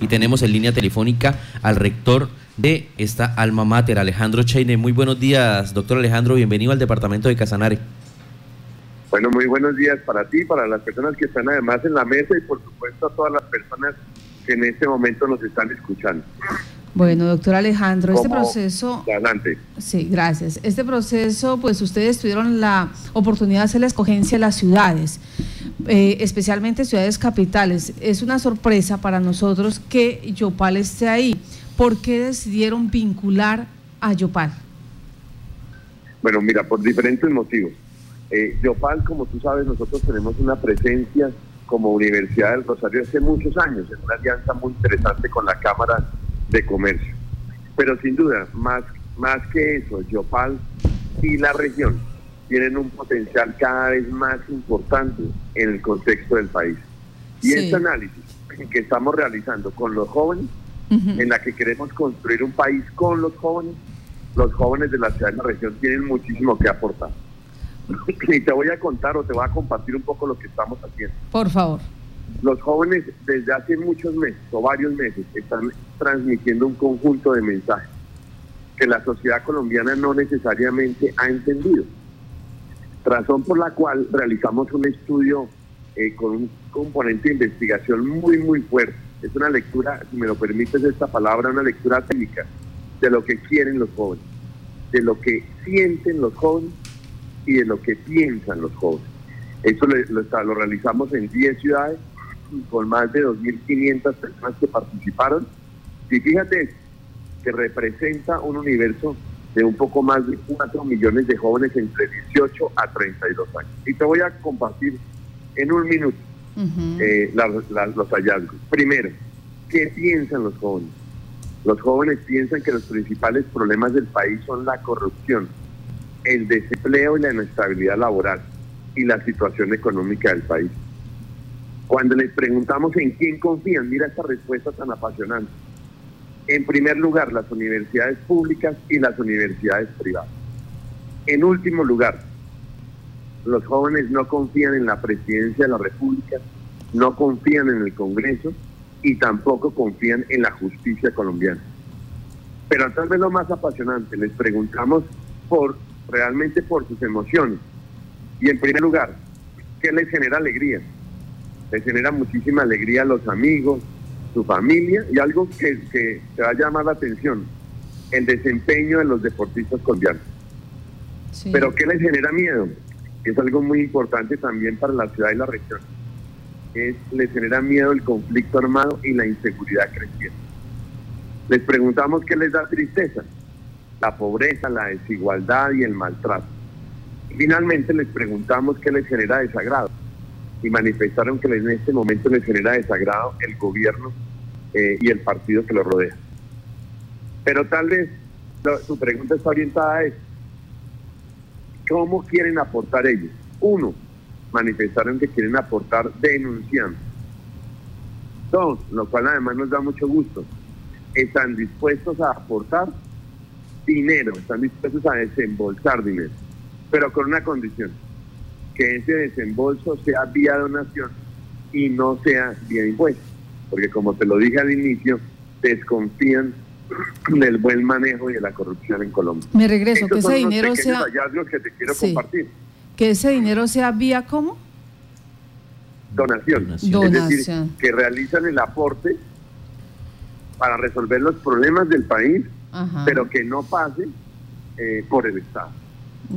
y tenemos en línea telefónica al rector de esta alma mater, Alejandro Cheine. Muy buenos días, doctor Alejandro, bienvenido al departamento de Casanare. Bueno, muy buenos días para ti, para las personas que están además en la mesa y por supuesto a todas las personas que en este momento nos están escuchando. Bueno, doctor Alejandro, este proceso... Adelante. Sí, gracias. Este proceso, pues ustedes tuvieron la oportunidad de hacer la escogencia de las ciudades, eh, especialmente ciudades capitales. Es una sorpresa para nosotros que Yopal esté ahí. ¿Por qué decidieron vincular a Yopal? Bueno, mira, por diferentes motivos. Eh, Yopal, como tú sabes, nosotros tenemos una presencia como Universidad del Rosario hace muchos años, en una alianza muy interesante con la Cámara de Comercio. Pero sin duda, más, más que eso, Yopal y la región tienen un potencial cada vez más importante en el contexto del país. Y este análisis que estamos realizando con los jóvenes, en la que queremos construir un país con los jóvenes, los jóvenes de la ciudad y la región tienen muchísimo que aportar. Y te voy a contar o te voy a compartir un poco lo que estamos haciendo. Por favor. Los jóvenes desde hace muchos meses o varios meses están transmitiendo un conjunto de mensajes que la sociedad colombiana no necesariamente ha entendido. Razón por la cual realizamos un estudio eh, con un componente de investigación muy, muy fuerte. Es una lectura, si me lo permites esta palabra, una lectura técnica de lo que quieren los jóvenes, de lo que sienten los jóvenes y de lo que piensan los jóvenes. Eso lo, realizamos en 10 ciudades con más de 2.500 personas que participaron. Y fíjate que representa un universo de un poco más de 4 millones de jóvenes entre 18 a 32 años. Y te voy a compartir en un minuto eh, los hallazgos. Primero, ¿qué piensan los jóvenes? Los jóvenes piensan que los principales problemas del país son la corrupción, el desempleo y la inestabilidad laboral y la situación económica del país. Cuando les preguntamos en quién confían, mira esta respuesta tan apasionante. En primer lugar, las universidades públicas y las universidades privadas. En último lugar, los jóvenes no confían en la presidencia de la República, no confían en el Congreso y tampoco confían en la justicia colombiana. Pero tal vez lo más apasionante, les preguntamos por realmente por sus emociones. Y en primer lugar, ¿qué les genera alegría? Les genera muchísima alegría a los amigos, su familia y algo que, que te va a llamar la atención, el desempeño de los deportistas colombianos. Pero ¿qué les genera miedo? Es algo muy importante también para la ciudad y la región. Es, les genera miedo el conflicto armado y la inseguridad creciente. Les preguntamos qué les da tristeza, la pobreza, la desigualdad y el maltrato. finalmente les preguntamos qué les genera desagrado y manifestaron que en este momento les genera desagrado el gobierno eh, y el partido que lo rodea. Pero tal vez su pregunta está orientada a eso. ¿Cómo quieren aportar ellos? Uno, manifestaron que quieren aportar denunciando. Dos, lo cual además nos da mucho gusto, están dispuestos a aportar dinero, están dispuestos a desembolsar dinero, pero con una condición que ese desembolso sea vía donación y no sea vía impuesto. Porque como te lo dije al inicio, desconfían del buen manejo y de la corrupción en Colombia. Me regreso, que ese dinero sea... que te quiero compartir. Que ese dinero sea vía cómo? Donación. Donación. Es decir, que realizan el aporte para resolver los problemas del país, pero que no pase eh, por el Estado.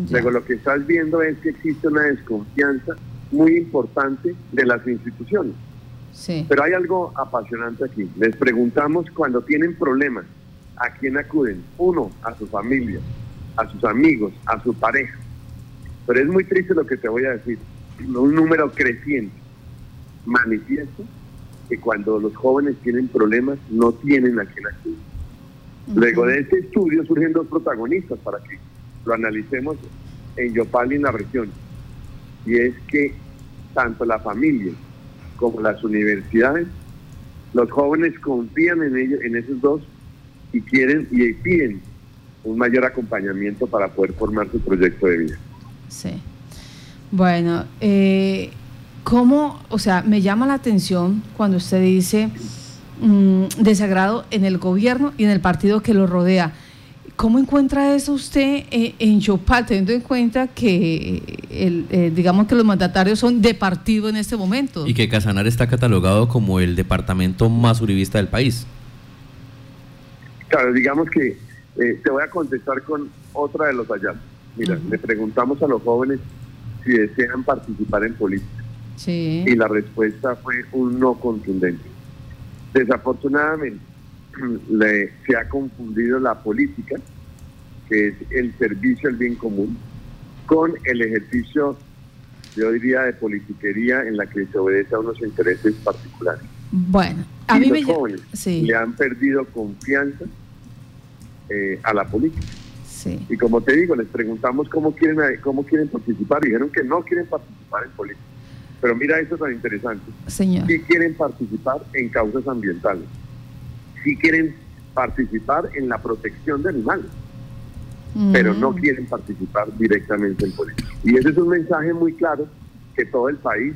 Luego lo que estás viendo es que existe una desconfianza muy importante de las instituciones. Sí. Pero hay algo apasionante aquí. Les preguntamos cuando tienen problemas, ¿a quién acuden? Uno, a su familia, a sus amigos, a su pareja. Pero es muy triste lo que te voy a decir. Un número creciente manifiesta que cuando los jóvenes tienen problemas no tienen a quién acudir. Luego de este estudio surgen dos protagonistas para que lo analicemos en Yopal y en la región. Y es que tanto la familia como las universidades, los jóvenes confían en ellos, en esos dos, y quieren y piden un mayor acompañamiento para poder formar su proyecto de vida. Sí. Bueno, eh, ¿cómo, o sea, me llama la atención cuando usted dice mm, desagrado en el gobierno y en el partido que lo rodea. ¿Cómo encuentra eso usted eh, en Yopal, teniendo en cuenta que el, eh, digamos que los mandatarios son de partido en este momento? Y que Casanar está catalogado como el departamento más uribista del país. Claro, digamos que eh, te voy a contestar con otra de los hallazgos. Mira, le preguntamos a los jóvenes si desean participar en política. Sí. Y la respuesta fue un no contundente. Desafortunadamente, le, se ha confundido la política, que es el servicio al bien común, con el ejercicio, yo diría, de politiquería en la que se obedece a unos intereses particulares. Bueno, a mí los jóvenes le han perdido confianza eh, a la política. Sí. Y como te digo, les preguntamos cómo quieren cómo quieren participar. Dijeron que no quieren participar en política. Pero mira eso tan interesante. Señor. Sí quieren participar en causas ambientales sí quieren participar en la protección de animales, pero no mm. quieren participar directamente en política. Y ese es un mensaje muy claro que todo el país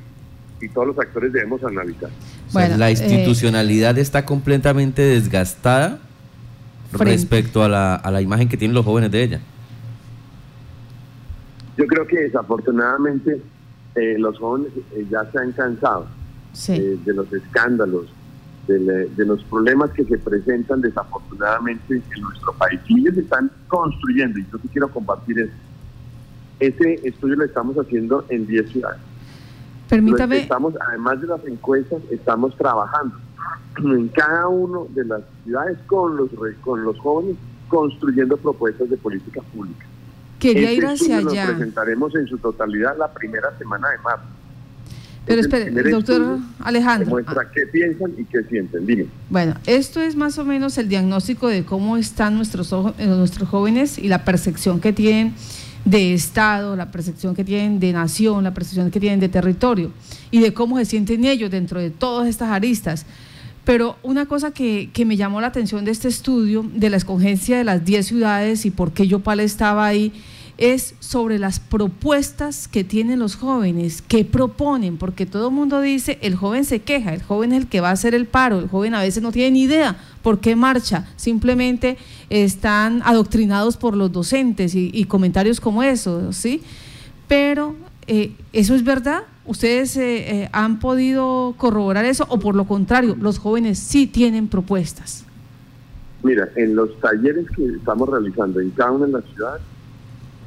y todos los actores debemos analizar. la eh, institucionalidad está completamente desgastada respecto a la, a la imagen que tienen los jóvenes de ella. Yo creo que desafortunadamente eh, los jóvenes eh, ya se han cansado de los escándalos, de, los problemas que se presentan desafortunadamente en nuestro país. Y ellos están construyendo, y yo te quiero compartir eso. Ese estudio lo estamos haciendo en 10 ciudades. Permítame. Estamos, además de las encuestas, estamos trabajando en cada una de las ciudades con los, con los jóvenes construyendo propuestas de política pública. Quería ir hacia allá. Lo presentaremos en su totalidad la primera semana de marzo. Pero espere, doctor Alejandro. Muestra ah. qué piensan y qué sienten. Dime. Bueno, esto es más o menos el diagnóstico de cómo están nuestros, eh, nuestros jóvenes y la percepción que tienen de Estado, la percepción que tienen de nación, la percepción que tienen de territorio y de cómo se sienten ellos dentro de todas estas aristas. Pero una cosa que, que me llamó la atención de este estudio, de la escogencia de las 10 ciudades y por qué Yopal estaba ahí, es sobre las propuestas que tienen los jóvenes, qué proponen, porque todo el mundo dice, el joven se queja, el joven es el que va a hacer el paro, el joven a veces no tiene ni idea por qué marcha, simplemente están adoctrinados por los docentes y, comentarios como eso, ¿sí? Pero, eh, ¿eso es verdad? ¿Ustedes eh, eh, han podido corroborar eso o por lo contrario, los jóvenes sí tienen propuestas? Mira, en los talleres que estamos realizando en cada una de las ciudades,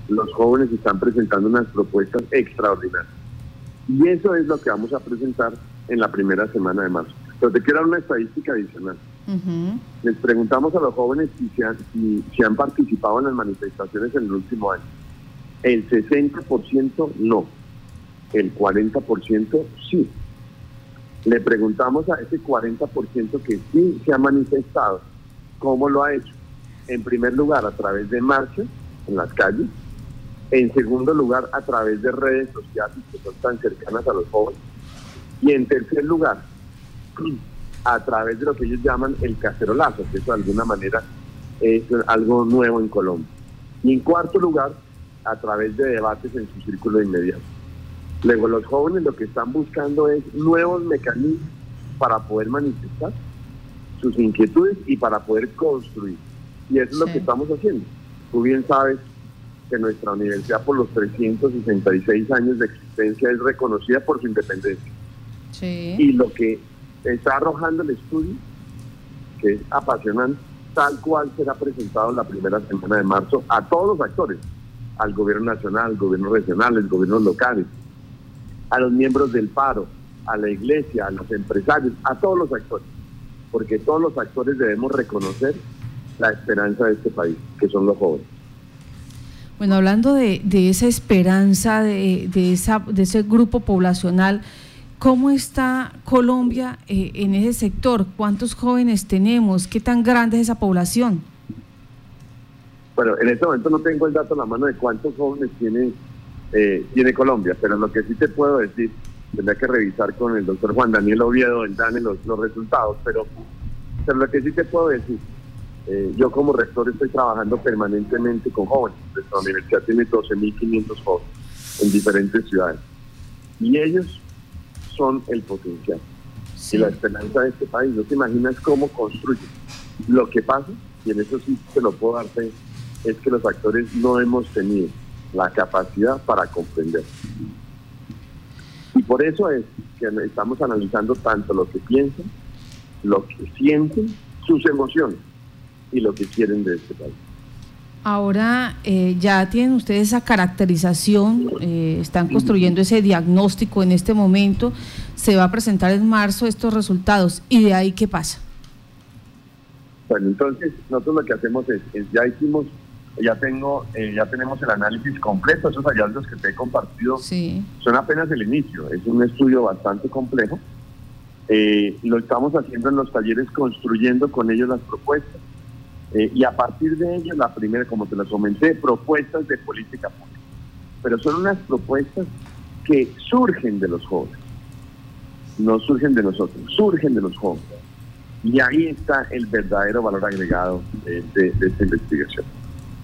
los jóvenes están presentando unas propuestas extraordinarias. Y eso es lo que vamos a presentar en la primera semana de marzo. Pero te quiero dar una estadística adicional. Les preguntamos a los jóvenes si se, han, si, han participado en las manifestaciones en el último año. El 60% no, el 40% sí. Le preguntamos a ese 40% que sí se ha manifestado, ¿cómo lo ha hecho? En primer lugar, a través de marchas en las calles, en segundo lugar, a través de redes sociales que son tan cercanas a los jóvenes. Y en tercer lugar, a través de lo que ellos llaman el cacerolazo, que eso de alguna manera es algo nuevo en Colombia. Y en cuarto lugar, a través de debates en su círculo inmediato. Luego los jóvenes lo que están buscando es nuevos mecanismos para poder manifestar sus inquietudes y para poder construir. Y eso es lo que estamos haciendo. Tú bien sabes que nuestra universidad por los 366 años de existencia es reconocida por su independencia. Y lo que está arrojando el estudio, que es apasionante, tal cual será presentado la primera semana de marzo a todos los actores, al gobierno nacional, al gobierno regional, al gobiernos locales, a los miembros del paro, a la iglesia, a los empresarios, a todos los actores, porque todos los actores debemos reconocer la esperanza de este país, que son los jóvenes. Bueno, hablando de, esa esperanza, de, esa, de ese grupo poblacional, ¿cómo está Colombia eh, en ese sector? ¿Cuántos jóvenes tenemos? ¿Qué tan grande es esa población? Bueno, en este momento no tengo el dato en la mano de cuántos jóvenes tiene, eh, tiene Colombia, pero lo que sí te puedo decir, tendría que revisar con el doctor Juan Daniel Oviedo, el DANE, los, los resultados, pero, pero lo que sí te puedo decir eh, yo como rector estoy trabajando permanentemente con jóvenes. Nuestra universidad tiene 12.500 jóvenes en diferentes ciudades. Y ellos son el potencial. y la esperanza de este país. No te imaginas cómo construye. Lo que pasa, y en eso sí te lo puedo darte, es que los actores no hemos tenido la capacidad para comprender. Y por eso es que estamos analizando tanto lo que piensan, lo que sienten, sus emociones y lo que quieren de este país. Ahora eh, ya tienen ustedes esa caracterización, eh, están construyendo ese diagnóstico en este momento, se va a presentar en marzo estos resultados y de ahí qué pasa. Bueno, entonces nosotros lo que hacemos es, ya hicimos, ya tengo, eh, ya tenemos el análisis completo, esos hallazgos que te he compartido son apenas el inicio, es un estudio bastante complejo. lo estamos haciendo en los talleres construyendo con ellos las propuestas eh, y a partir de ello, la primera, como te lo comenté, propuestas de política pública. Pero son unas propuestas que surgen de los jóvenes, no surgen de nosotros, surgen de los jóvenes. Y ahí está el verdadero valor agregado de, esta investigación.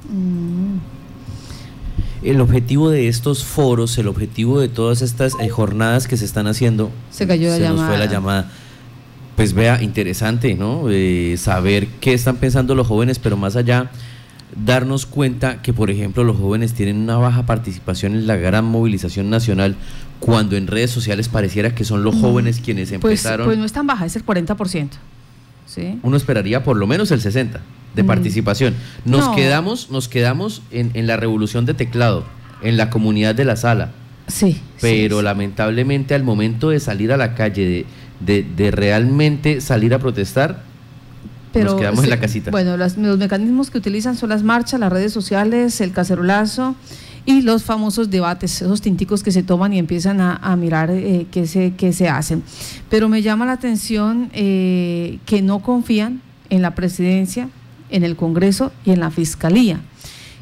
Mm. El objetivo de estos foros, el objetivo de todas estas eh, jornadas que se están haciendo, se cayó la Nos fue la llamada pues vea, interesante, ¿no? Eh, saber qué están pensando los jóvenes, pero más allá, darnos cuenta que, por ejemplo, los jóvenes tienen una baja participación en la gran movilización nacional, cuando en redes sociales pareciera que son los jóvenes quienes pues, empezaron. Pues, no es tan baja, es el 40%. ¿sí? Uno esperaría por lo menos el 60% de participación. Nos quedamos, nos quedamos en, en la revolución de teclado, en la comunidad de la sala. Sí. Pero lamentablemente al momento de salir a la calle, de de, realmente salir a protestar, pero, nos quedamos en la casita. Bueno, los mecanismos que utilizan son las marchas, las redes sociales, el cacerolazo y los famosos debates, esos tinticos que se toman y empiezan a, mirar eh, qué, se, qué se hacen. Pero me llama la atención eh, que no confían en la presidencia, en el Congreso y en la Fiscalía.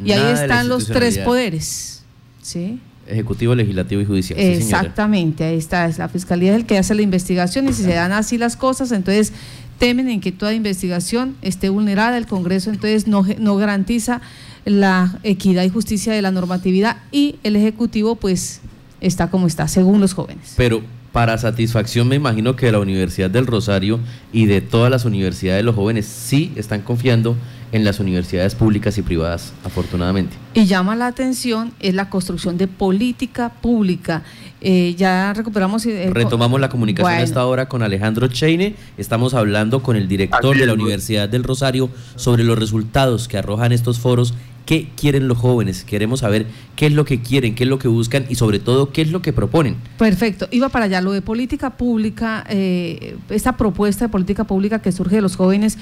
Y ahí están los tres poderes. ¿sí? Ejecutivo, Legislativo y Judicial. Exactamente, ahí está, es la Fiscalía el que hace la investigación y si se dan así las cosas, entonces temen en que toda investigación esté vulnerada, el Congreso entonces no, no garantiza la equidad y justicia de la normatividad y el Ejecutivo pues está como está, según los jóvenes. Pero para satisfacción me imagino que la Universidad del Rosario y de todas las universidades de los jóvenes sí están confiando en las universidades públicas y privadas, afortunadamente. Y llama la atención es la construcción de política pública. Eh, ya recuperamos... Eh, Retomamos la comunicación a esta hora con Alejandro Cheine. Estamos hablando con el director de la Universidad del Rosario sobre los resultados que arrojan estos foros qué quieren los jóvenes, queremos saber qué es lo que quieren, qué es lo que buscan y sobre todo qué es lo que proponen. Perfecto, iba para allá, lo de política pública, eh, esta propuesta de política pública que surge de los jóvenes,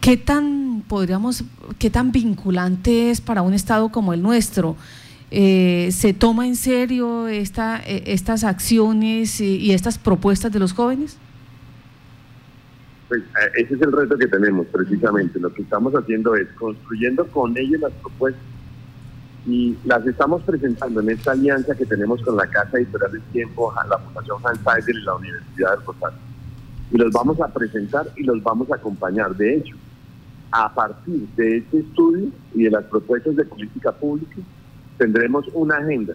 ¿qué tan, podríamos, qué tan vinculante es para un Estado como el nuestro? Eh, ¿Se toma en serio esta, eh, estas acciones y estas propuestas de los jóvenes? Pues, eh, ese es el reto que tenemos precisamente. Lo que estamos haciendo es construyendo con ellos las propuestas y las estamos presentando en esta alianza que tenemos con la Casa Editorial del Tiempo, la Fundación Hans y la Universidad del Rosario. Y los vamos a presentar y los vamos a acompañar. De hecho, a partir de este estudio y de las propuestas de política pública, tendremos una agenda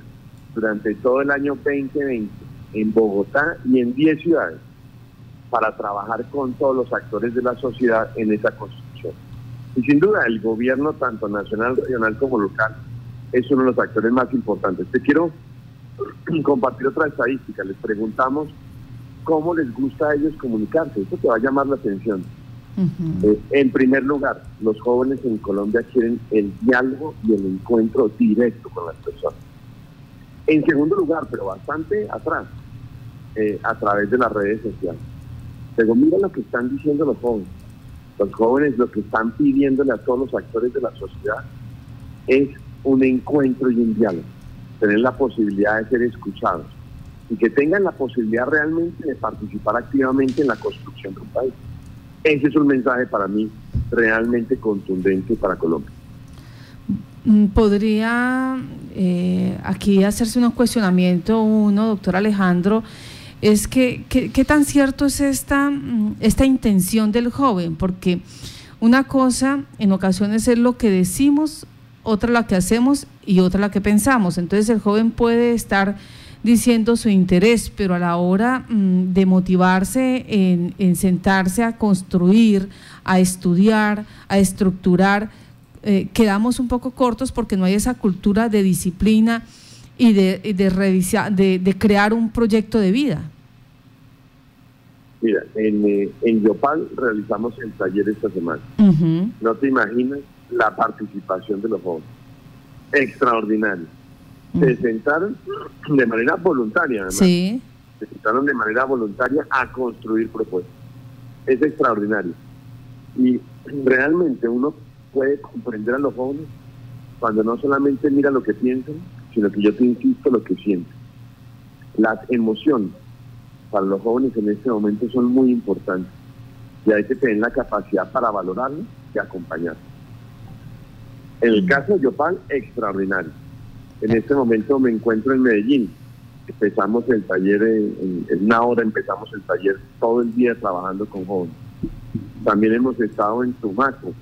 durante todo el año 2020 en Bogotá y en 10 ciudades para trabajar con todos los actores de la sociedad en esa construcción. Y sin duda el gobierno, tanto nacional, regional como local, es uno de los actores más importantes. Te quiero compartir otra estadística. Les preguntamos cómo les gusta a ellos comunicarse. Esto te va a llamar la atención. Eh, en primer lugar, los jóvenes en Colombia quieren el diálogo y el encuentro directo con las personas. En segundo lugar, pero bastante atrás, eh, a través de las redes sociales. Pero mira lo que están diciendo los jóvenes. Los jóvenes lo que están pidiéndole a todos los actores de la sociedad es un encuentro y un diálogo, tener la posibilidad de ser escuchados y que tengan la posibilidad realmente de participar activamente en la construcción de un país. Ese es un mensaje para mí realmente contundente para Colombia. Mm, ¿Podría eh, aquí hacerse un cuestionamiento uno, doctor Alejandro? Es que qué tan cierto es esta, mm, esta intención del joven, porque una cosa en ocasiones es lo que decimos, otra la que hacemos y otra la que pensamos. Entonces el joven puede estar diciendo su interés, pero a la hora mm, de motivarse en, sentarse a construir, a estudiar, a estructurar, eh, quedamos un poco cortos porque no hay esa cultura de disciplina y de, de, de, crear un proyecto de vida. Mira, en, eh, en Yopal realizamos el taller esta semana. No te imaginas la participación de los jóvenes. Extraordinario se sentaron de manera voluntaria, además. Se sentaron de manera voluntaria a construir propuestas. Es extraordinario. Y realmente uno puede comprender a los jóvenes cuando no solamente mira lo que piensan, sino que yo te insisto lo que sienten. Las emociones para los jóvenes en este momento son muy importantes y hay que tener la capacidad para valorarlos y acompañarlos. En el caso de Yopal, extraordinario en este momento me encuentro en Medellín. Empezamos el taller en, una hora, empezamos el taller todo el día trabajando con jóvenes. También hemos estado en Tumaco,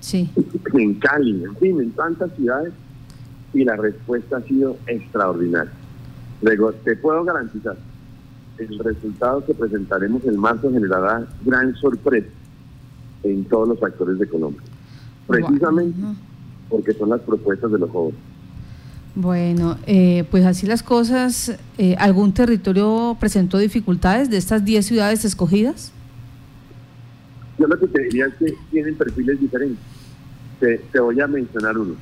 sí. en Cali, en fin, en tantas ciudades y la respuesta ha sido extraordinaria. Luego, te puedo garantizar, el resultado que presentaremos en marzo generará gran sorpresa en todos los actores de Colombia. Precisamente porque son las propuestas de los jóvenes. Bueno, eh, pues así las cosas. Eh, ¿Algún territorio presentó dificultades de estas 10 ciudades escogidas? Yo lo que te diría es que tienen perfiles diferentes. Te, voy a mencionar uno.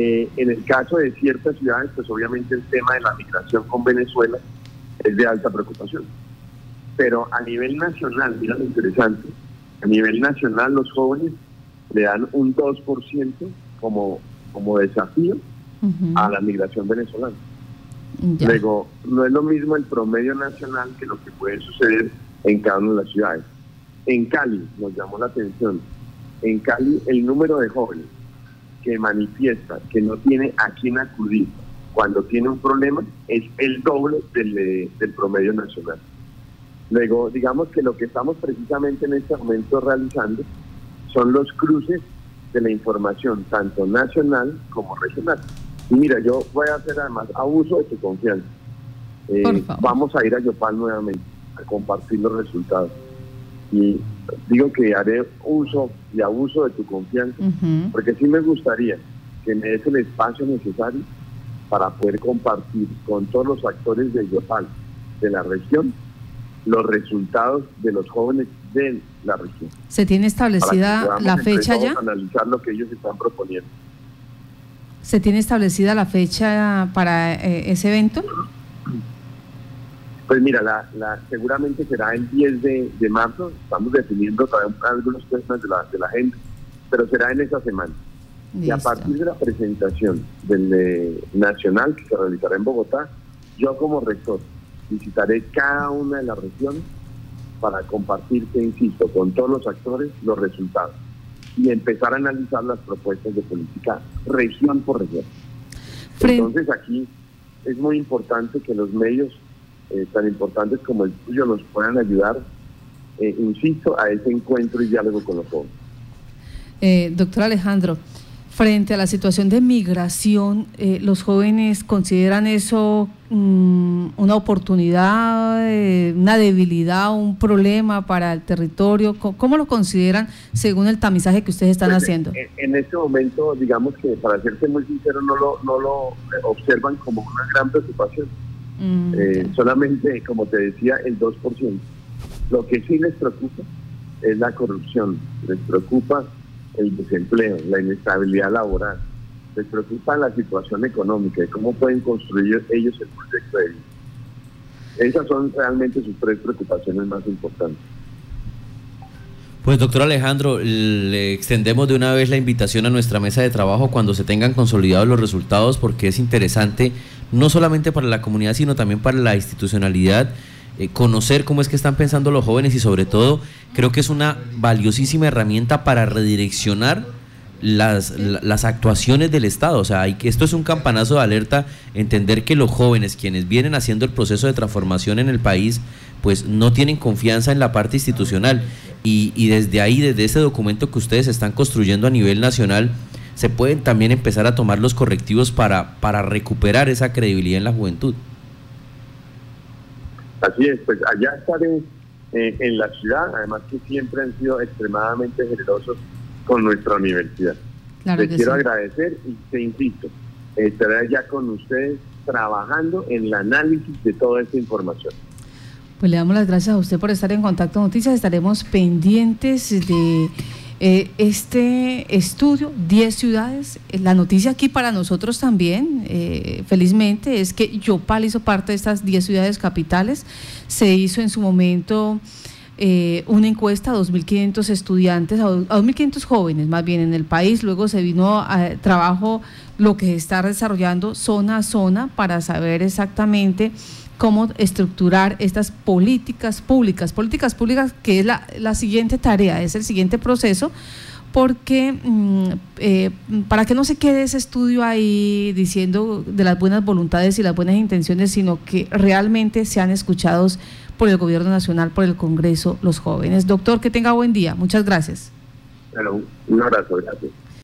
Eh, en el caso de ciertas ciudades, pues obviamente el tema de la migración con Venezuela es de alta preocupación. Pero a nivel nacional, mira lo interesante, a nivel nacional los jóvenes le dan un 2% como, como desafío a la migración venezolana. Luego, no es lo mismo el promedio nacional que lo que puede suceder en cada una de las ciudades. En Cali, nos llamó la atención, en Cali el número de jóvenes que manifiesta que no tiene a quién acudir cuando tiene un problema es el doble del, del promedio nacional. Luego, digamos que lo que estamos precisamente en este momento realizando son los cruces de la información, tanto nacional como regional. Y mira, yo voy a hacer además abuso de tu confianza. Eh, vamos a ir a Yopal nuevamente a compartir los resultados. Y digo que haré uso y abuso de tu confianza, porque sí me gustaría que me des el espacio necesario para poder compartir con todos los actores de Yopal, de la región, los resultados de los jóvenes de la región. ¿Se tiene establecida la fecha ya? Analizar lo que ellos están proponiendo. ¿Se tiene establecida la fecha para eh, ese evento? Pues mira, la, seguramente será el 10 de, marzo. Estamos definiendo todavía algunos temas de la, de la agenda, pero será en esa semana. Y a partir de la presentación del eh, nacional que se realizará en Bogotá, yo como rector visitaré cada una de las regiones para compartir, insisto, con todos los actores los resultados y empezar a analizar las propuestas de política región por región. Entonces aquí es muy importante que los medios eh, tan importantes como el tuyo nos puedan ayudar, eh, insisto, a ese encuentro y diálogo con los jóvenes. Eh, doctor Alejandro, frente a la situación de migración, eh, ¿los jóvenes consideran eso mm, una oportunidad, eh, una debilidad, un problema para el territorio? ¿Cómo, lo consideran según el tamizaje que ustedes están pues, haciendo? En, este momento, digamos que para serte muy sincero, no lo, no lo observan como una gran preocupación. Mm, eh, solamente, como te decía, el 2%. Lo que sí les preocupa es la corrupción, les preocupa el desempleo, la inestabilidad laboral. Les preocupa la situación económica y cómo pueden construir ellos el proyecto de vida. Esas son realmente sus tres preocupaciones más importantes. Pues doctor Alejandro, le extendemos de una vez la invitación a nuestra mesa de trabajo cuando se tengan consolidados los resultados porque es interesante no solamente para la comunidad sino también para la institucionalidad eh, conocer cómo es que están pensando los jóvenes y sobre todo creo que es una valiosísima herramienta para redireccionar las, las actuaciones del Estado. O sea, hay esto es un campanazo de alerta, entender que los jóvenes, quienes vienen haciendo el proceso de transformación en el país, pues no tienen confianza en la parte institucional. Y, y desde ahí, desde ese documento que ustedes están construyendo a nivel nacional, se pueden también empezar a tomar los correctivos para, para recuperar esa credibilidad en la juventud. Así es, pues allá estaré eh, en la ciudad, además que siempre han sido extremadamente generosos con nuestra universidad. Te quiero agradecer y te invito a estar allá con ustedes trabajando en el análisis de toda esta información. Pues le damos las gracias a usted por estar en Contacto Noticias. Estaremos pendientes de eh, este estudio, 10 ciudades. La noticia aquí para nosotros también, eh, felizmente, es que Yopal hizo parte de estas 10 ciudades capitales. Se hizo en su momento eh, una encuesta a 2.500 estudiantes, a 2.500 jóvenes más bien en el país. Luego se vino a trabajo lo que está desarrollando zona a zona para saber exactamente cómo estructurar estas políticas públicas, políticas públicas que es la, la siguiente tarea, es el siguiente proceso, porque mm, eh, para que no se quede ese estudio ahí diciendo de las buenas voluntades y las buenas intenciones, sino que realmente sean escuchados por el Gobierno Nacional, por el Congreso, los jóvenes. Doctor, que tenga buen día. Muchas gracias. Bueno, un abrazo, gracias.